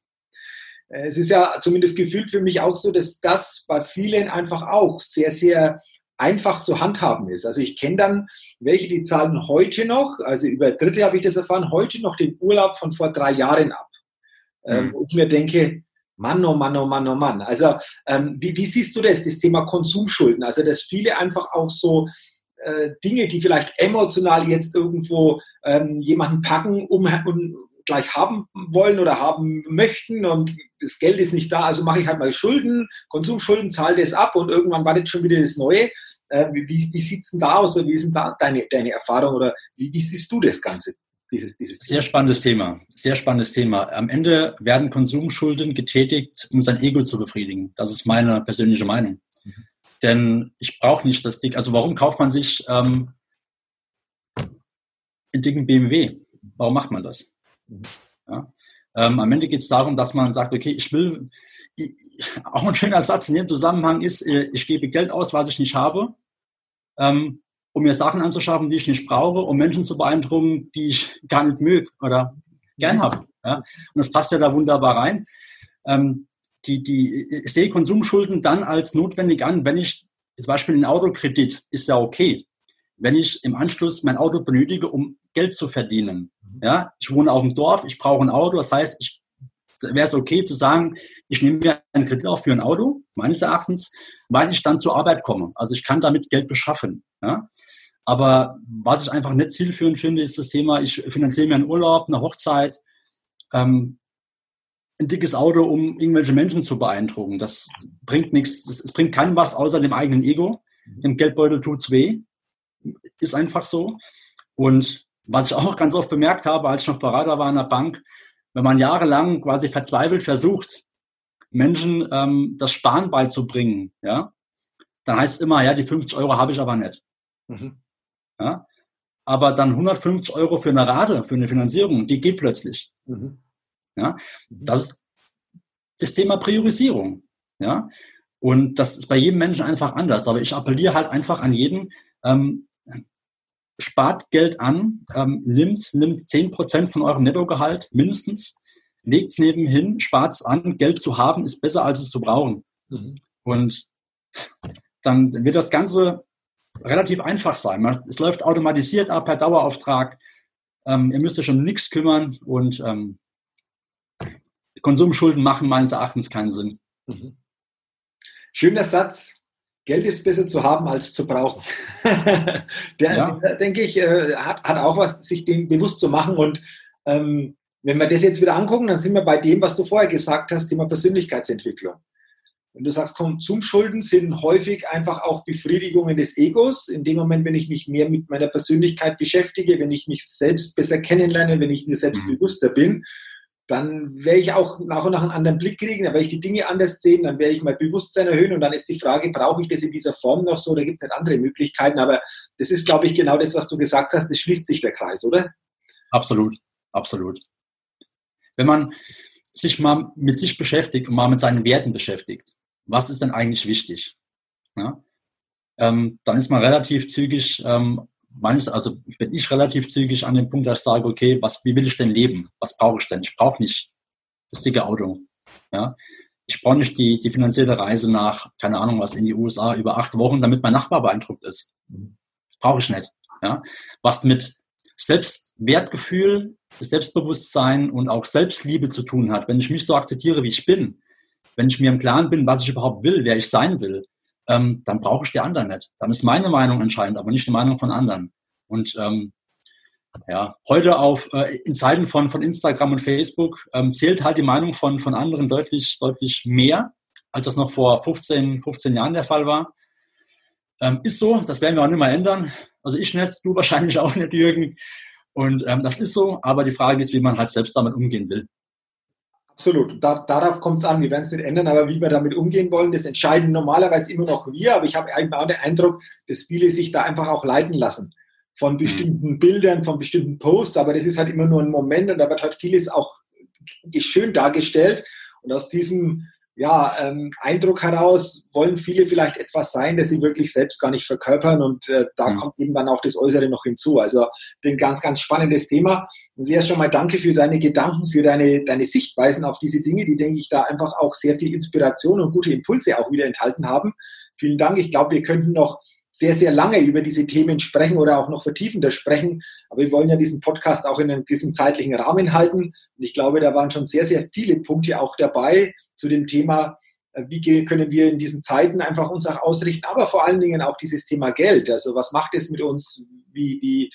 Äh, es ist ja zumindest gefühlt für mich auch so, dass das bei vielen einfach auch sehr, sehr einfach zu handhaben ist. Also ich kenne dann welche, die zahlen heute noch, also über Dritte habe ich das erfahren, heute noch den Urlaub von vor drei Jahren ab. Ähm, mhm. Und ich mir denke, Mann, oh Mann, oh Mann, oh Mann. Also ähm, wie, wie, siehst du das, das Thema Konsumschulden? Also dass viele einfach auch so äh, Dinge, die vielleicht emotional jetzt irgendwo ähm, jemanden packen, um, um gleich haben wollen oder haben möchten und das Geld ist nicht da, also mache ich halt mal Schulden, Konsumschulden, zahle das ab und irgendwann wartet schon wieder das Neue. Äh, wie wie sieht es denn da aus? Wie ist denn da deine, deine Erfahrung oder wie, wie siehst du das Ganze? Dieses, dieses Sehr spannendes Thema. Sehr spannendes Thema. Am Ende werden Konsumschulden getätigt, um sein Ego zu befriedigen. Das ist meine persönliche Meinung. Mhm. Denn ich brauche nicht das Dick. Also warum kauft man sich ähm, einen dicken BMW? Warum macht man das? Ja? Ähm, am Ende geht es darum, dass man sagt, okay, ich will, ich, auch ein schöner Satz in dem Zusammenhang ist, äh, ich gebe Geld aus, was ich nicht habe, ähm, um mir Sachen anzuschaffen, die ich nicht brauche, um Menschen zu beeindrucken, die ich gar nicht möge oder gern habe. Ja? Und das passt ja da wunderbar rein. Ähm, die, die, ich sehe Konsumschulden dann als notwendig an, wenn ich zum Beispiel einen Autokredit ist ja okay. Wenn ich im Anschluss mein Auto benötige, um Geld zu verdienen. Ja, ich wohne auf dem Dorf, ich brauche ein Auto, das heißt, ich wäre es okay zu sagen, ich nehme mir einen Kredit auf für ein Auto, meines Erachtens, weil ich dann zur Arbeit komme. Also ich kann damit Geld beschaffen. Ja? Aber was ich einfach nicht zielführend finde, ist das Thema, ich finanziere mir einen Urlaub, eine Hochzeit, ähm, ein dickes Auto, um irgendwelche Menschen zu beeindrucken. Das bringt nichts, es bringt keinem was außer dem eigenen Ego. Dem Geldbeutel tut's weh. Ist einfach so. Und was ich auch ganz oft bemerkt habe, als ich noch Berater war in der Bank, wenn man jahrelang quasi verzweifelt versucht, Menschen ähm, das Sparen beizubringen, ja, dann heißt es immer, ja, die 50 Euro habe ich aber nicht. Mhm. Ja, aber dann 150 Euro für eine Rate, für eine Finanzierung, die geht plötzlich. Mhm. Ja, das ist das Thema Priorisierung. Ja, und das ist bei jedem Menschen einfach anders. Aber ich appelliere halt einfach an jeden, ähm, spart Geld an, ähm, nimmt, nimmt zehn Prozent von eurem Nettogehalt mindestens, legt es nebenhin, spart es an. Geld zu haben ist besser, als es zu brauchen. Mhm. Und dann wird das Ganze relativ einfach sein. Es läuft automatisiert ab per Dauerauftrag. Ähm, ihr müsst euch um nichts kümmern und ähm, Konsumschulden machen meines Erachtens keinen Sinn. Mhm. Schöner Satz. Geld ist besser zu haben als zu brauchen. der, ja. der, denke ich, äh, hat, hat auch was, sich dem bewusst zu machen. Und ähm, wenn wir das jetzt wieder angucken, dann sind wir bei dem, was du vorher gesagt hast, Thema Persönlichkeitsentwicklung. Wenn du sagst, Konsumschulden sind häufig einfach auch Befriedigungen des Egos. In dem Moment, wenn ich mich mehr mit meiner Persönlichkeit beschäftige, wenn ich mich selbst besser kennenlerne, wenn ich mir selbst mhm. bewusster bin, dann werde ich auch nach und nach einen anderen Blick kriegen, dann werde ich die Dinge anders sehen, dann werde ich mein Bewusstsein erhöhen und dann ist die Frage, brauche ich das in dieser Form noch so oder gibt es nicht andere Möglichkeiten? Aber das ist, glaube ich, genau das, was du gesagt hast, das schließt sich der Kreis, oder? Absolut, absolut. Wenn man sich mal mit sich beschäftigt und mal mit seinen Werten beschäftigt, was ist denn eigentlich wichtig? Ja? Ähm, dann ist man relativ zügig ähm, meines, also bin ich relativ zügig an dem Punkt, dass ich sage, okay, was, wie will ich denn leben? Was brauche ich denn? Ich brauche nicht das dicke Auto. Ja? Ich brauche nicht die, die finanzielle Reise nach, keine Ahnung was, in die USA über acht Wochen, damit mein Nachbar beeindruckt ist. Brauche ich nicht. Ja? Was mit Selbstwertgefühl, Selbstbewusstsein und auch Selbstliebe zu tun hat. Wenn ich mich so akzeptiere, wie ich bin, wenn ich mir im Klaren bin, was ich überhaupt will, wer ich sein will, ähm, dann brauche ich die anderen nicht. Dann ist meine Meinung entscheidend, aber nicht die Meinung von anderen. Und ähm, ja, heute auf äh, in Zeiten von, von Instagram und Facebook ähm, zählt halt die Meinung von, von anderen deutlich, deutlich mehr, als das noch vor 15, 15 Jahren der Fall war. Ähm, ist so, das werden wir auch nicht mehr ändern. Also ich nicht, du wahrscheinlich auch nicht, Jürgen. Und ähm, das ist so, aber die Frage ist, wie man halt selbst damit umgehen will. Absolut. Da, darauf kommt es an. Wir werden es nicht ändern, aber wie wir damit umgehen wollen, das entscheiden normalerweise immer noch wir. Aber ich habe auch den Eindruck, dass viele sich da einfach auch leiten lassen von mhm. bestimmten mhm. Bildern, von bestimmten Posts. Aber das ist halt immer nur ein Moment und da wird halt vieles auch schön dargestellt. Und aus diesem ja, ähm, Eindruck heraus wollen viele vielleicht etwas sein, das sie wirklich selbst gar nicht verkörpern und äh, da mhm. kommt eben dann auch das Äußere noch hinzu. Also ein ganz, ganz spannendes Thema. Und erst schon mal danke für deine Gedanken, für deine, deine Sichtweisen auf diese Dinge, die, denke ich, da einfach auch sehr viel Inspiration und gute Impulse auch wieder enthalten haben. Vielen Dank. Ich glaube, wir könnten noch sehr, sehr lange über diese Themen sprechen oder auch noch vertiefender sprechen. Aber wir wollen ja diesen Podcast auch in einem gewissen zeitlichen Rahmen halten. Und ich glaube, da waren schon sehr, sehr viele Punkte auch dabei, zu dem Thema, äh, wie können wir in diesen Zeiten einfach uns auch ausrichten, aber vor allen Dingen auch dieses Thema Geld. Also was macht es mit uns? Wie, wie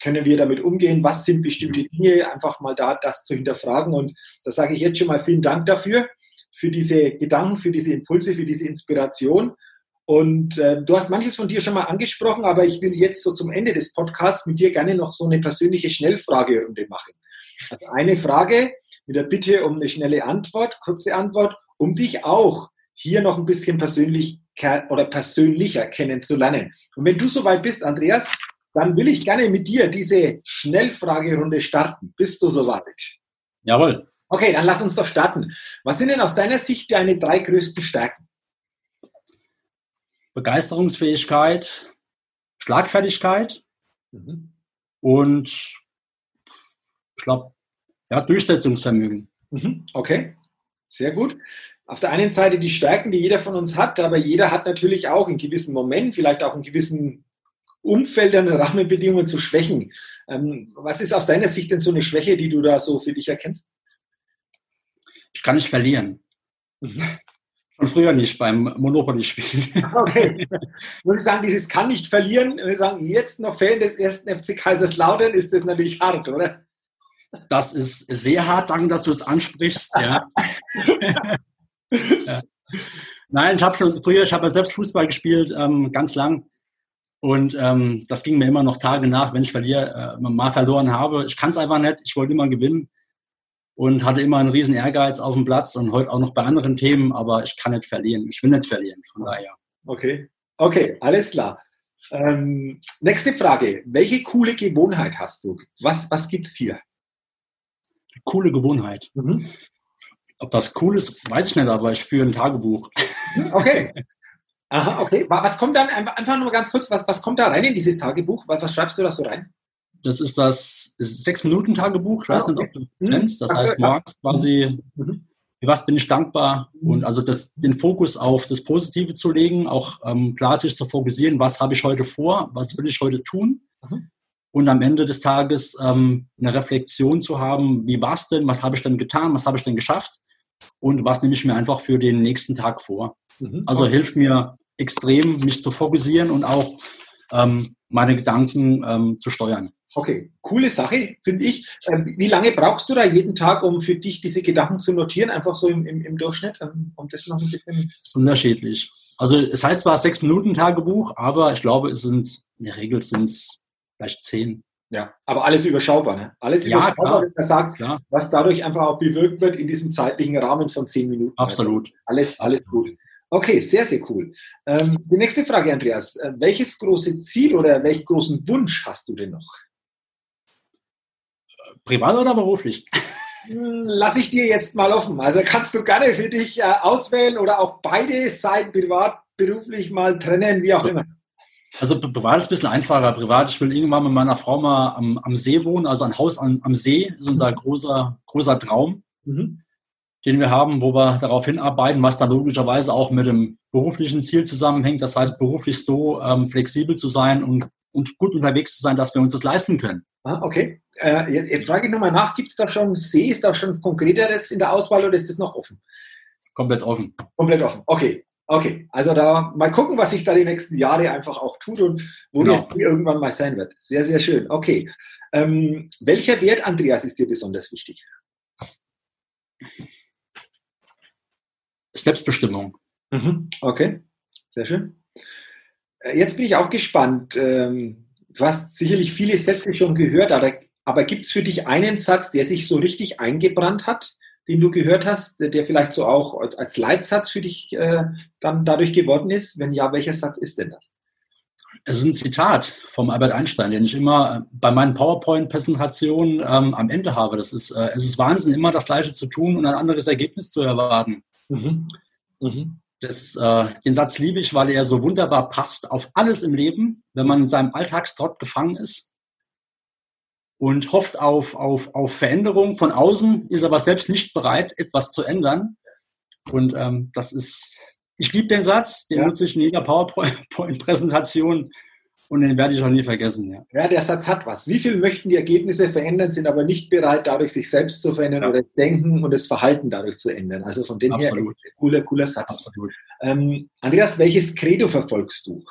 können wir damit umgehen? Was sind bestimmte Dinge? Einfach mal da das zu hinterfragen. Und da sage ich jetzt schon mal vielen Dank dafür, für diese Gedanken, für diese Impulse, für diese Inspiration. Und äh, du hast manches von dir schon mal angesprochen, aber ich will jetzt so zum Ende des Podcasts mit dir gerne noch so eine persönliche Schnellfragerunde machen. Also eine Frage, mit der Bitte um eine schnelle Antwort, kurze Antwort, um dich auch hier noch ein bisschen persönlich oder persönlicher kennenzulernen. Und wenn du soweit bist, Andreas, dann will ich gerne mit dir diese Schnellfragerunde starten. Bist du soweit? Jawohl. Okay, dann lass uns doch starten. Was sind denn aus deiner Sicht deine drei größten Stärken? Begeisterungsfähigkeit, Schlagfertigkeit mhm. und ich glaube ja, Durchsetzungsvermögen. Mhm, okay, sehr gut. Auf der einen Seite die Stärken, die jeder von uns hat, aber jeder hat natürlich auch in gewissen Momenten, vielleicht auch in gewissen Umfeldern, Rahmenbedingungen zu Schwächen. Ähm, was ist aus deiner Sicht denn so eine Schwäche, die du da so für dich erkennst? Ich kann nicht verlieren. Mhm. Schon früher nicht beim Monopoly-Spiel. Okay. Würde ich sagen, dieses kann nicht verlieren. Wenn wir sagen, jetzt noch Fan des ersten FC Kaiserslautern, ist das natürlich hart, oder? Das ist sehr hart, danke, dass du es ansprichst. Ja. ja. Nein, ich habe schon früher, ich habe ja selbst Fußball gespielt, ähm, ganz lang. Und ähm, das ging mir immer noch Tage nach, wenn ich verliere, äh, mal verloren habe. Ich kann es einfach nicht, ich wollte immer gewinnen und hatte immer einen riesen Ehrgeiz auf dem Platz und heute auch noch bei anderen Themen, aber ich kann nicht verlieren. Ich will nicht verlieren, von daher. Okay, okay, alles klar. Ähm, nächste Frage. Welche coole Gewohnheit hast du? Was, was gibt es hier? Coole Gewohnheit. Mhm. Ob das cool ist, weiß ich nicht, aber ich führe ein Tagebuch. Okay. Aha, okay. Was kommt dann, einfach nur ganz kurz, was, was kommt da rein in dieses Tagebuch? Was, was schreibst du da so rein? Das ist das Sechs-Minuten-Tagebuch. Ich weiß ah, okay. nicht, ob du mhm. kennst. Das heißt, morgens quasi, mhm. für was bin ich dankbar? Mhm. Und also das, den Fokus auf das Positive zu legen, auch ähm, klar sich zu fokussieren, was habe ich heute vor, was will ich heute tun? Mhm und am Ende des Tages ähm, eine Reflexion zu haben, wie war es denn, was habe ich denn getan, was habe ich denn geschafft und was nehme ich mir einfach für den nächsten Tag vor. Mhm. Also hilft mir extrem, mich zu fokussieren und auch ähm, meine Gedanken ähm, zu steuern. Okay, coole Sache, finde ich. Ähm, wie lange brauchst du da jeden Tag, um für dich diese Gedanken zu notieren? Einfach so im, im, im Durchschnitt, ähm, um das noch ein bisschen. Das ist unterschiedlich. Also es heißt zwar sechs Minuten Tagebuch, aber ich glaube, es sind in der Regel sind es vielleicht zehn. Ja, aber alles überschaubar, ne? Alles Ja, überschaubar, wenn man sagt, Klar, was dadurch einfach auch bewirkt wird in diesem zeitlichen Rahmen von zehn Minuten. absolut. Also alles, alles Absolut. gut. Okay, sehr, sehr cool. Ähm, die nächste Frage, Andreas. Äh, welches große Ziel oder welchen großen Wunsch hast du denn noch? Privat oder beruflich? Hm, Lass ich dir jetzt mal offen. Also kannst du gerne für dich äh, auswählen oder auch beide Seiten privat, beruflich mal trennen, wie auch immer. Also pri- privat ist ein bisschen einfacher. Privat, ich will irgendwann mit meiner Frau mal am, am See wohnen, also ein Haus am, am See ist unser großer, großer Traum, Mhm. den wir haben, wo wir darauf hinarbeiten, was dann logischerweise auch mit dem beruflichen Ziel zusammenhängt. Das heißt, beruflich so ähm, flexibel zu sein und, und gut unterwegs zu sein, dass wir uns das leisten können. Ah, okay. Äh, jetzt, jetzt frage ich nochmal nach, gibt es da schon See, ist da schon konkreteres in der Auswahl oder ist das noch offen? Komplett offen. Komplett offen. Okay. Okay. Also da mal gucken, was sich da die nächsten Jahre einfach auch tut und wo Genau. das irgendwann mal sein wird. Sehr, sehr schön. Okay. Ähm, welcher Wert, Andreas, ist dir besonders wichtig? Selbstbestimmung. Mhm. Okay, sehr schön. Äh, Jetzt bin ich auch gespannt. Ähm, Du hast sicherlich viele Sätze schon gehört, aber, aber gibt es für dich einen Satz, der sich so richtig eingebrannt hat, den du gehört hast, der vielleicht so auch als Leitsatz für dich äh, dann dadurch geworden ist? Wenn ja, welcher Satz ist denn das? Es ist ein Zitat vom Albert Einstein, den ich immer bei meinen PowerPoint-Präsentationen ähm, am Ende habe. Das ist, äh, es ist Wahnsinn, immer das Gleiche zu tun und ein anderes Ergebnis zu erwarten. Mhm. Mhm. Das, äh, den Satz liebe ich, weil er so wunderbar passt auf alles im Leben, wenn man in seinem Alltagstrott gefangen ist und hofft auf, auf, auf Veränderung von außen, ist aber selbst nicht bereit, etwas zu ändern. Und ähm, das ist, ich liebe den Satz, den Ja. nutze ich in jeder PowerPoint-Präsentation und den werde ich auch nie vergessen. Ja. Ja, der Satz hat was. Wie viel möchten die Ergebnisse verändern, sind aber nicht bereit, dadurch sich selbst zu verändern Ja. oder das Denken und das Verhalten dadurch zu ändern. Also von dem Absolut. her, cooler, cooler Satz. Ähm, Andreas, welches Credo verfolgst du?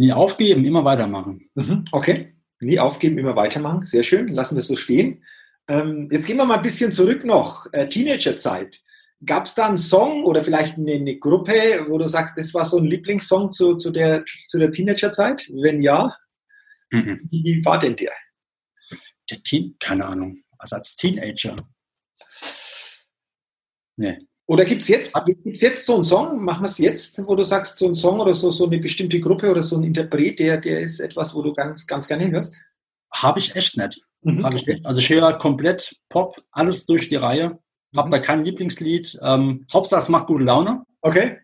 Nie aufgeben, immer weitermachen. Mhm, Okay, nie aufgeben, immer weitermachen. Sehr schön, lassen wir es so stehen. Ähm, jetzt gehen wir mal ein bisschen zurück noch. Äh, Teenagerzeit. Gab es da einen Song oder vielleicht eine, eine Gruppe, wo du sagst, das war so ein Lieblingssong zu, zu, der, zu der Teenagerzeit? Wenn ja, Mhm. wie, wie war denn der? Der Teen, keine Ahnung, also als Teenager. Nee. Oder gibt es jetzt, gibt's jetzt so einen Song, machen wir es jetzt, wo du sagst, so einen Song oder so, so eine bestimmte Gruppe oder so ein Interpret, der, der ist etwas, wo du ganz, ganz gerne hörst? Habe ich echt nicht. Mhm. Habe ich nicht. Also ich höre komplett Pop, alles durch die Reihe. Habe Mhm. da kein Lieblingslied. Ähm, Hauptsache es macht gute Laune. Okay,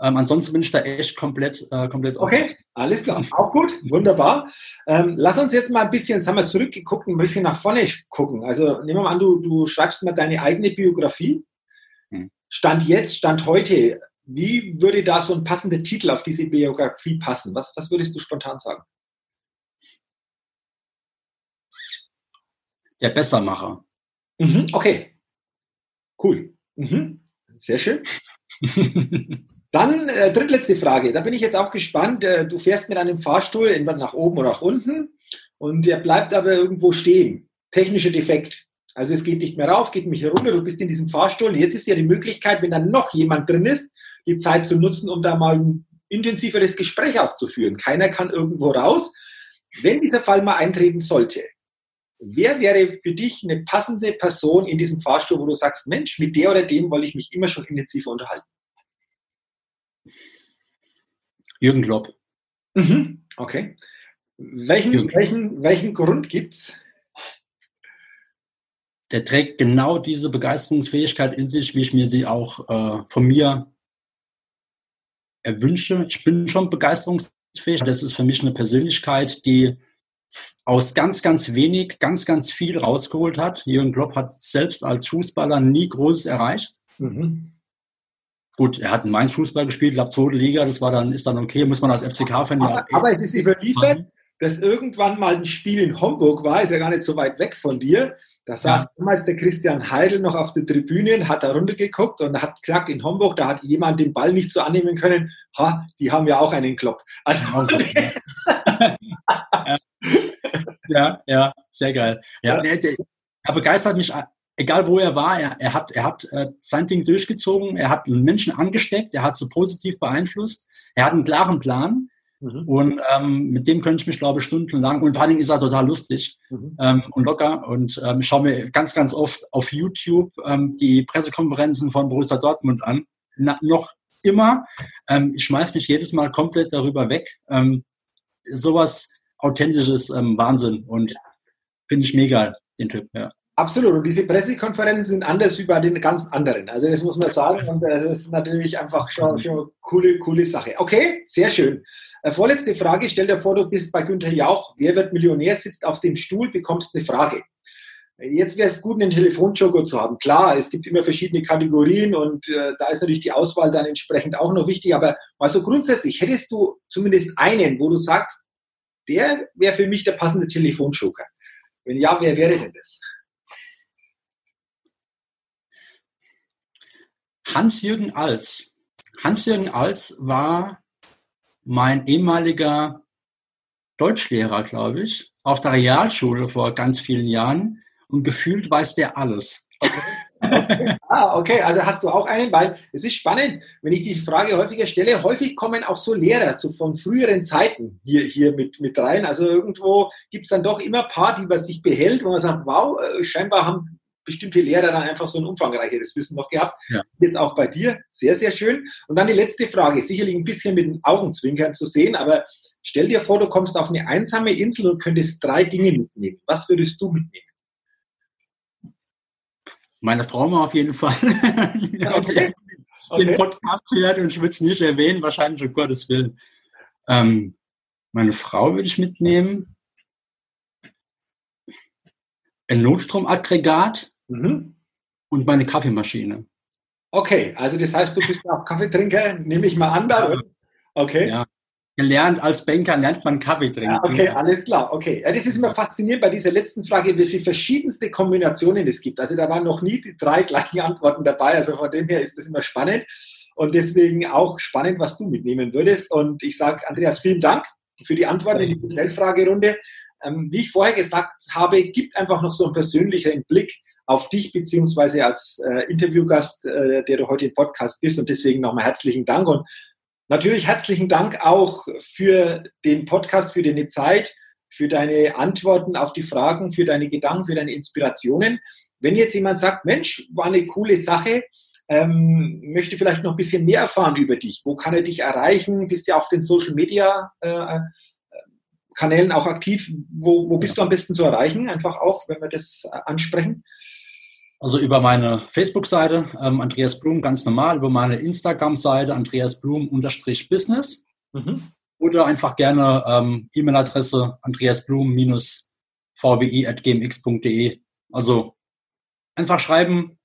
Ähm, ansonsten bin ich da echt komplett, äh, komplett offen. okay, alles klar. Auch gut, wunderbar. Ähm, lass uns jetzt mal ein bisschen, jetzt haben wir zurückgeguckt, ein bisschen nach vorne gucken. Also nehmen wir mal an, du, du schreibst mal deine eigene Biografie. Stand jetzt, Stand heute. Wie würde da so ein passender Titel auf diese Biografie passen? Was, was würdest du spontan sagen? Der Bessermacher. Mhm, okay, cool. Mhm. Sehr schön. Dann äh, drittletzte Frage. Da bin ich jetzt auch gespannt. Äh, du fährst mit einem Fahrstuhl entweder nach oben oder nach unten und der bleibt aber irgendwo stehen. Technischer Defekt. Also es geht nicht mehr rauf, geht nicht mehr runter. Du bist in diesem Fahrstuhl. Und jetzt ist ja die Möglichkeit, wenn dann noch jemand drin ist, die Zeit zu nutzen, um da mal ein intensiveres Gespräch auch zu führen. Keiner kann irgendwo raus. Wenn dieser Fall mal eintreten sollte, wer wäre für dich eine passende Person in diesem Fahrstuhl, wo du sagst, Mensch, mit der oder dem wollte ich mich immer schon intensiver unterhalten? Jürgen Klopp. Mhm. Okay. Welchen, Jürgen. welchen, welchen Grund gibt's? Der trägt genau diese Begeisterungsfähigkeit in sich, wie ich mir sie auch äh, von mir erwünsche. Ich bin schon begeisterungsfähig. Das ist für mich eine Persönlichkeit, die aus ganz, ganz wenig, ganz, ganz viel rausgeholt hat. Jürgen Klopp hat selbst als Fußballer nie Großes erreicht. Mhm. Gut, er hat in Mainz Fußball gespielt, glaube zweite Liga, das war dann, ist dann okay, muss man als FCK-Fan ja Aber, aber es ist überliefert, dass irgendwann mal ein Spiel in Homburg war, ist ja gar nicht so weit weg von dir. Da saß Ja. damals der Christian Heidel noch auf der Tribüne, hat da runtergeguckt und hat gesagt, in Homburg, da hat jemand den Ball nicht so annehmen können. Ha, die haben ja auch einen Klopp. Also, Ja, ja, sehr geil. Ja, Ja. Er, der, er begeistert mich, egal wo er war. Er, er hat, er hat äh, sein Ding durchgezogen. Er hat Menschen angesteckt. Er hat sie positiv beeinflusst. Er hat einen klaren Plan. Mhm. Und ähm, mit dem könnte ich mich, glaube ich, stundenlang, und vor allen Dingen ist er total lustig mhm. ähm, und locker. Und ähm, ich schaue mir ganz, ganz oft auf YouTube ähm, die Pressekonferenzen von Borussia Dortmund an. Na, noch immer. Ähm, ich schmeiß mich jedes Mal komplett darüber weg. Ähm, sowas Authentisches ähm, Wahnsinn und finde ich mega, den Typ, ja. Absolut. Und diese Pressekonferenzen sind anders wie bei den ganz anderen. Also das muss man sagen. Und das ist natürlich einfach schon, schon eine coole, coole Sache. Okay, sehr schön. Äh, vorletzte Frage. Stell dir vor, du bist bei Günther Jauch. Wer wird Millionär? Sitzt auf dem Stuhl, bekommst eine Frage. Jetzt wäre es gut, einen Telefonjoker zu haben. Klar, es gibt immer verschiedene Kategorien und äh, da ist natürlich die Auswahl dann entsprechend auch noch wichtig. Aber mal so grundsätzlich, hättest du zumindest einen, wo du sagst, der wäre für mich der passende Telefonjoker? Wenn ja, wer wäre denn das? Hans-Jürgen Als. Hans-Jürgen Als war mein ehemaliger Deutschlehrer, glaube ich, auf der Realschule vor ganz vielen Jahren und gefühlt weiß der alles. Okay. ah, okay, also hast du auch einen, weil es ist spannend, wenn ich die Frage häufiger stelle, häufig kommen auch so Lehrer zu, von früheren Zeiten hier, hier mit, mit rein. Also irgendwo gibt es dann doch immer ein paar, die man sich behält, wo man sagt, wow, äh, scheinbar haben bestimmte Lehrer dann einfach so ein umfangreicheres Wissen noch gehabt. Ja. Jetzt auch bei dir. Sehr, sehr schön. Und dann die letzte Frage, sicherlich ein bisschen mit den Augenzwinkern zu sehen, aber stell dir vor, du kommst auf eine einsame Insel und könntest drei Dinge mitnehmen. Was würdest du mitnehmen? Meine Frau mal auf jeden Fall. Okay. okay. Den Podcast hört und ich würde es nicht erwähnen, wahrscheinlich um Gottes Willen. Ähm, meine Frau würde ich mitnehmen. Ein Notstromaggregat Mhm. Und meine Kaffeemaschine. Okay, also das heißt, du bist auch Kaffeetrinker, nehme ich mal an da. Okay. Ja. Gelernt als Banker lernt man Kaffee trinken. Ja, okay, alles klar. Okay. Ja, das ist immer faszinierend bei dieser letzten Frage, wie viele verschiedenste Kombinationen es gibt. Also da waren noch nie die drei gleichen Antworten dabei. Also von dem her ist das immer spannend. Und deswegen auch spannend, was du mitnehmen würdest. Und ich sage, Andreas, vielen Dank für die Antwort in die Schnellfragerunde. Ähm, wie ich vorher gesagt habe, gibt einfach noch so einen persönlicheren Blick auf dich beziehungsweise als äh, Interviewgast, äh, der du heute im Podcast bist. Und deswegen nochmal herzlichen Dank. Und natürlich herzlichen Dank auch für den Podcast, für deine Zeit, für deine Antworten auf die Fragen, für deine Gedanken, für deine Inspirationen. Wenn jetzt jemand sagt, Mensch, war eine coole Sache, ähm, möchte vielleicht noch ein bisschen mehr erfahren über dich. Wo kann er dich erreichen? Bist du ja auf den Social Media äh, Kanälen auch aktiv? Wo, wo bist ja. du am besten zu erreichen? Einfach auch, wenn wir das äh, ansprechen. Also über meine Facebook-Seite ähm, Andreas Blum ganz normal, über meine Instagram-Seite Andreas Blum-Business mhm. oder einfach gerne ähm, E-Mail-Adresse andreasblum-vbi.gmx.de. Also einfach schreiben,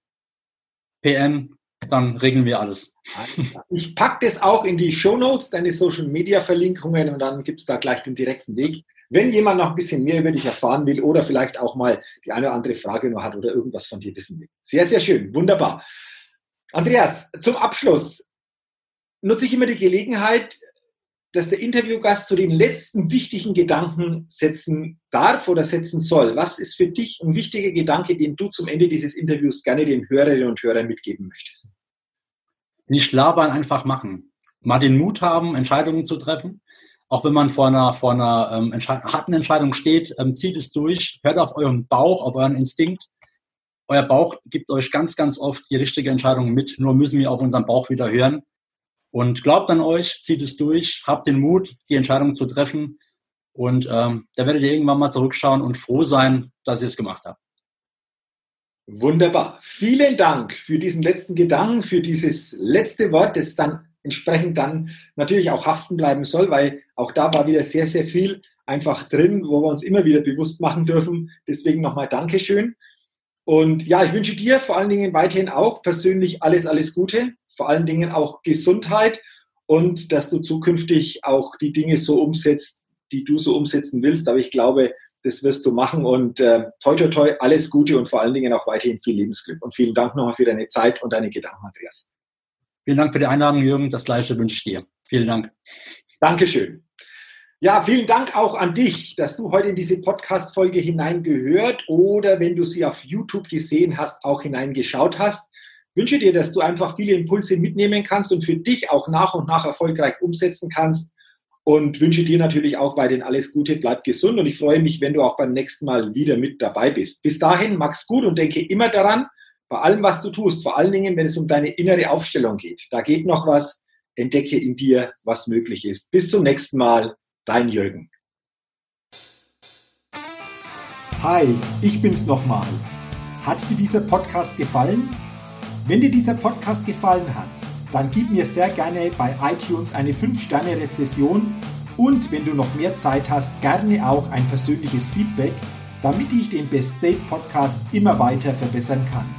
PM, dann regeln wir alles. Ich packe das auch in die Show Notes, deine Social Media Verlinkungen und dann gibt es da gleich den direkten Weg. Wenn jemand noch ein bisschen mehr über dich erfahren will oder vielleicht auch mal die eine oder andere Frage noch hat oder irgendwas von dir wissen will. Sehr, sehr schön. Wunderbar. Andreas, zum Abschluss nutze ich immer die Gelegenheit, dass der Interviewgast zu den letzten wichtigen Gedanken setzen darf oder setzen soll. Was ist für dich ein wichtiger Gedanke, den du zum Ende dieses Interviews gerne den Hörerinnen und Hörern mitgeben möchtest? Nicht labern, einfach machen. Mal den Mut haben, Entscheidungen zu treffen auch wenn man vor einer, vor einer ähm, Entschei harten Entscheidung steht, ähm, zieht es durch, hört auf euren Bauch, auf euren Instinkt. Euer Bauch gibt euch ganz, ganz oft die richtige Entscheidung mit. Nur müssen wir auf unseren Bauch wieder hören. Und glaubt an euch, zieht es durch, habt den Mut, die Entscheidung zu treffen. Und ähm, da werdet ihr irgendwann mal zurückschauen und froh sein, dass ihr es gemacht habt. Wunderbar. Vielen Dank für diesen letzten Gedanken, für dieses letzte Wort, das dann entsprechend dann natürlich auch haften bleiben soll, weil auch da war wieder sehr, sehr viel einfach drin, wo wir uns immer wieder bewusst machen dürfen. Deswegen nochmal Dankeschön. Und ja, ich wünsche dir vor allen Dingen weiterhin auch persönlich alles, alles Gute, vor allen Dingen auch Gesundheit und dass du zukünftig auch die Dinge so umsetzt, die du so umsetzen willst. Aber ich glaube, das wirst du machen und äh, toi, toi, toi, alles Gute und vor allen Dingen auch weiterhin viel Lebensglück. Und vielen Dank nochmal für deine Zeit und deine Gedanken, Andreas. Vielen Dank für die Einladung, Jürgen. Das gleiche wünsche ich dir. Vielen Dank. Dankeschön. Ja, vielen Dank auch an dich, dass du heute in diese Podcast-Folge hineingehört oder wenn du sie auf YouTube gesehen hast, auch hineingeschaut hast. Ich wünsche dir, dass du einfach viele Impulse mitnehmen kannst und für dich auch nach und nach erfolgreich umsetzen kannst und wünsche dir natürlich auch weiterhin alles Gute, bleib gesund und ich freue mich, wenn du auch beim nächsten Mal wieder mit dabei bist. Bis dahin, mach's gut und denke immer daran, bei allem, was du tust, vor allen Dingen, wenn es um deine innere Aufstellung geht, da geht noch was, entdecke in dir, was möglich ist. Bis zum nächsten Mal, dein Jürgen. Hi, ich bin's nochmal. Hat dir dieser Podcast gefallen? Wenn dir dieser Podcast gefallen hat, dann gib mir sehr gerne bei iTunes eine 5-Sterne-Rezession und wenn du noch mehr Zeit hast, gerne auch ein persönliches Feedback, damit ich den Best State Podcast immer weiter verbessern kann.